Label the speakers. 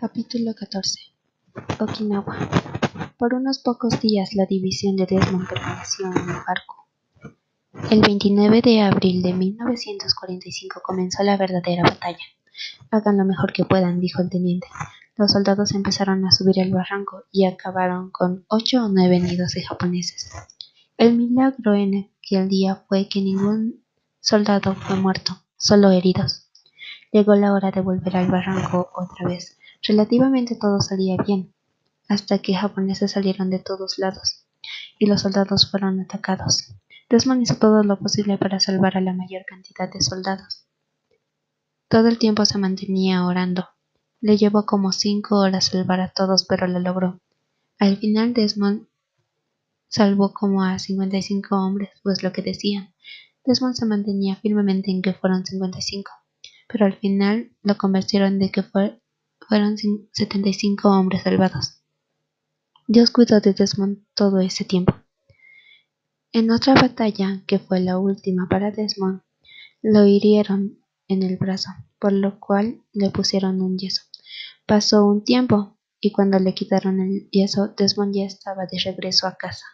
Speaker 1: Capítulo 14 Okinawa Por unos pocos días la división de Desmond permaneció en el barco. El 29 de abril de 1945 comenzó la verdadera batalla. Hagan lo mejor que puedan, dijo el teniente. Los soldados empezaron a subir el barranco y acabaron con ocho o nueve nidos de japoneses. El milagro en aquel día fue que ningún soldado fue muerto, solo heridos. Llegó la hora de volver al barranco otra vez. Relativamente todo salía bien, hasta que japoneses salieron de todos lados y los soldados fueron atacados. Desmond hizo todo lo posible para salvar a la mayor cantidad de soldados. Todo el tiempo se mantenía orando. Le llevó como cinco horas salvar a todos, pero lo logró. Al final Desmond salvó como a 55 hombres, pues lo que decían. Desmond se mantenía firmemente en que fueron 55, pero al final lo convencieron de que fue fueron 75 hombres salvados. Dios cuidó de Desmond todo ese tiempo. En otra batalla, que fue la última para Desmond, lo hirieron en el brazo, por lo cual le pusieron un yeso. Pasó un tiempo, y cuando le quitaron el yeso, Desmond ya estaba de regreso a casa.